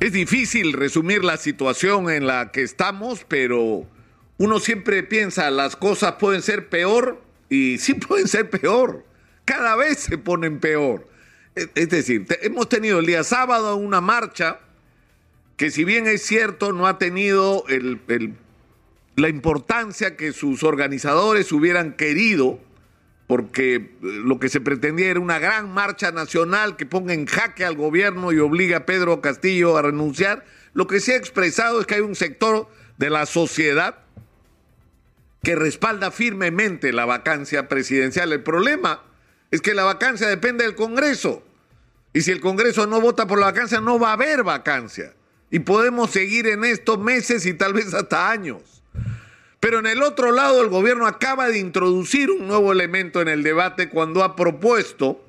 Es difícil resumir la situación en la que estamos, pero uno siempre piensa las cosas pueden ser peor y sí pueden ser peor. Cada vez se ponen peor. Es decir, hemos tenido el día sábado una marcha que si bien es cierto no ha tenido la importancia que sus organizadores hubieran querido, porque eh, lo que se pretendía era una gran marcha nacional que ponga en jaque al gobierno y obligue a Pedro Castillo a renunciar. Lo que se ha expresado es que hay un sector de la sociedad que respalda firmemente la vacancia presidencial. El problema es que la vacancia depende del Congreso. Y si el Congreso no vota por la vacancia, no va a haber vacancia. Y podemos seguir en estos meses y tal vez hasta años. Pero en el otro lado, el gobierno acaba de introducir un nuevo elemento en el debate cuando ha propuesto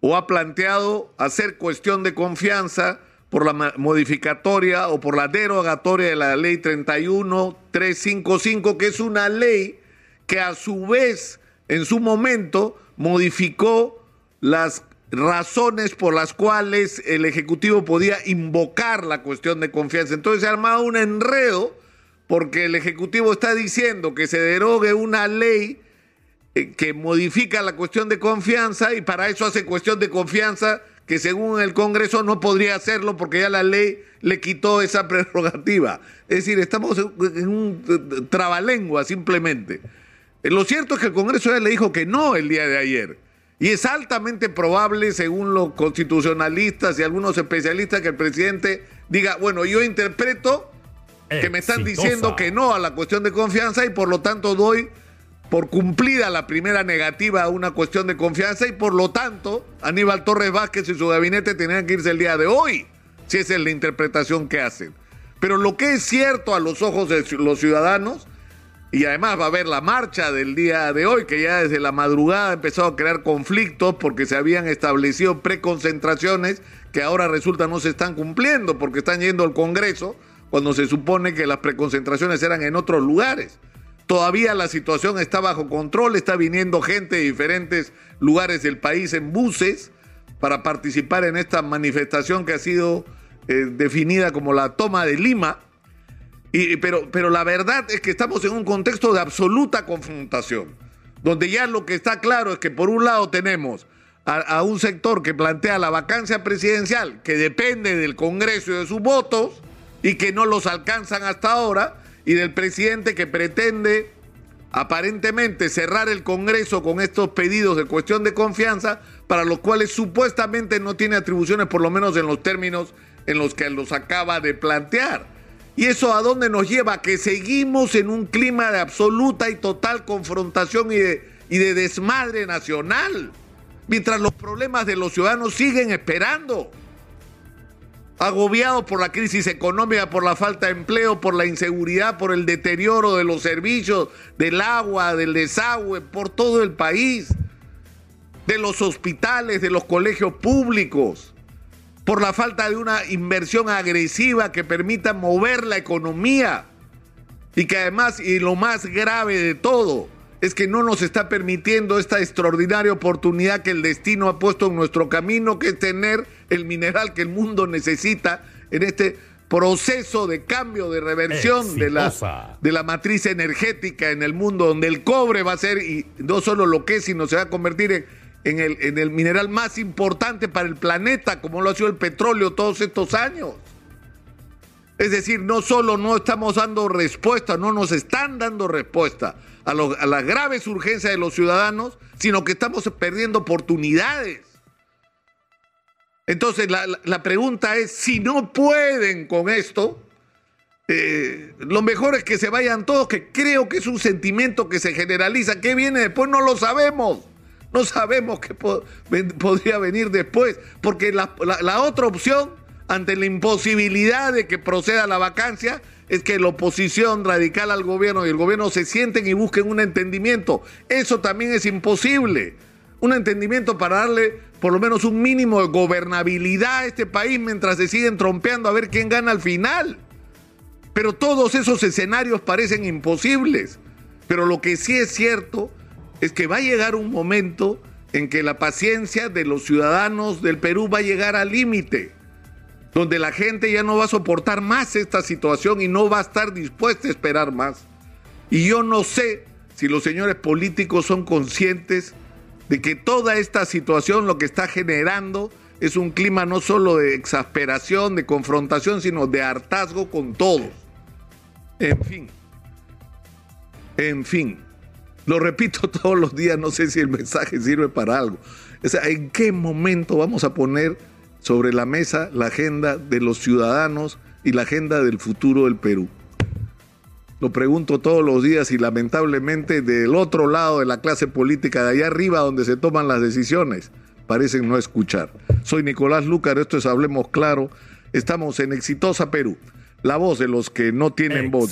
o ha planteado hacer cuestión de confianza por la modificatoria o por la derogatoria de la ley 31355, que es una ley que a su vez en su momento modificó las razones por las cuales el Ejecutivo podía invocar la cuestión de confianza. Entonces se ha armado un enredo porque el Ejecutivo está diciendo que se derogue una ley eh, que modifica la cuestión de confianza y para eso hace cuestión de confianza que según el Congreso no podría hacerlo porque ya la ley le quitó esa prerrogativa. Es decir, estamos en un eh, trabalengua simplemente. Eh, lo cierto es que el Congreso ya le dijo que no el día de ayer. Y es altamente probable, según los constitucionalistas y algunos especialistas, que el presidente diga, bueno, yo interpreto que me están diciendo que no a la cuestión de confianza y por lo tanto doy por cumplida la primera negativa a una cuestión de confianza y por lo tanto Aníbal Torres Vázquez y su gabinete tenían que irse el día de hoy, si esa es la interpretación que hacen. Pero lo que es cierto a los ojos de los ciudadanos, y además va a haber la marcha del día de hoy, que ya desde la madrugada ha empezado a crear conflictos porque se habían establecido preconcentraciones que ahora resulta no se están cumpliendo porque están yendo al Congreso cuando se supone que las preconcentraciones eran en otros lugares. Todavía la situación está bajo control, está viniendo gente de diferentes lugares del país en buses para participar en esta manifestación que ha sido eh, definida como la toma de Lima. Pero, pero la verdad es que estamos en un contexto de absoluta confrontación, donde ya lo que está claro es que por un lado tenemos a un sector que plantea la vacancia presidencial, que depende del Congreso y de sus votos, y que no los alcanzan hasta ahora, y del presidente que pretende aparentemente cerrar el Congreso con estos pedidos de cuestión de confianza, para los cuales supuestamente no tiene atribuciones, por lo menos en los términos en los que los acaba de plantear. ¿Y eso a dónde nos lleva? Que seguimos en un clima de absoluta y total confrontación y de, y de desmadre nacional, mientras los problemas de los ciudadanos siguen esperando agobiado por la crisis económica, por la falta de empleo, por la inseguridad, por el deterioro de los servicios, del agua, del desagüe, por todo el país, de los hospitales, de los colegios públicos, por la falta de una inversión agresiva que permita mover la economía y que además, y lo más grave de todo, es que no nos está permitiendo esta extraordinaria oportunidad que el destino ha puesto en nuestro camino, que es tener el mineral que el mundo necesita en este proceso de cambio, de reversión de la, de la matriz energética en el mundo, donde el cobre va a ser, y no solo lo que es, sino se va a convertir en, en, el, en el mineral más importante para el planeta, como lo ha sido el petróleo todos estos años. Es decir, no solo no estamos dando respuesta, no nos están dando respuesta a, las graves urgencias de los ciudadanos, sino que estamos perdiendo oportunidades. Entonces, la, pregunta es, si no pueden con esto, eh, lo mejor es que se vayan todos, que creo que es un sentimiento que se generaliza. ¿Qué viene después? No lo sabemos. No sabemos qué podría venir después, porque la otra opción ante la imposibilidad de que proceda la vacancia es que la oposición radical al gobierno y el gobierno se sienten y busquen un entendimiento. Eso también es imposible. Un entendimiento para darle por lo menos un mínimo de gobernabilidad a este país mientras se siguen trompeando a ver quién gana al final. Pero todos esos escenarios parecen imposibles. Pero lo que sí es cierto es que va a llegar un momento en que la paciencia de los ciudadanos del Perú va a llegar al límite donde la gente ya no va a soportar más esta situación y no va a estar dispuesta a esperar más. Y yo no sé si los señores políticos son conscientes de que toda esta situación lo que está generando es un clima no solo de exasperación, de confrontación, sino de hartazgo con todos. En fin, en fin, lo repito todos los días, no sé si el mensaje sirve para algo. O ¿en qué momento vamos a poner sobre la mesa la agenda de los ciudadanos y la agenda del futuro del Perú? Lo pregunto todos los días y lamentablemente del otro lado de la clase política, de allá arriba donde se toman las decisiones, parecen no escuchar. Soy Nicolás Lucar, esto es Hablemos Claro, estamos en Exitosa Perú, la voz de los que no tienen voz.